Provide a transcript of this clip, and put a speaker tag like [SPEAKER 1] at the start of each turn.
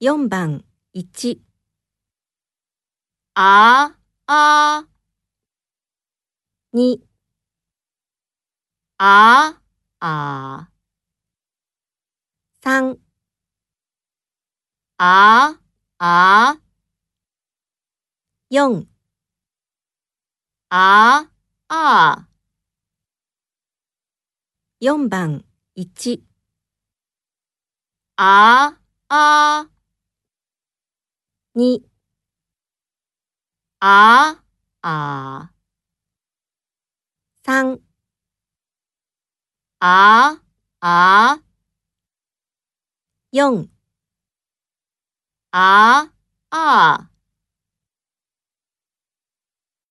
[SPEAKER 1] 4番1
[SPEAKER 2] ああ。
[SPEAKER 1] 2
[SPEAKER 2] ああ。
[SPEAKER 1] 3
[SPEAKER 2] ああ。
[SPEAKER 1] 4
[SPEAKER 2] ああ。
[SPEAKER 1] 4番1
[SPEAKER 2] ああ
[SPEAKER 1] に
[SPEAKER 2] ああ。
[SPEAKER 1] 三
[SPEAKER 2] ああ。
[SPEAKER 1] 四
[SPEAKER 2] ああ。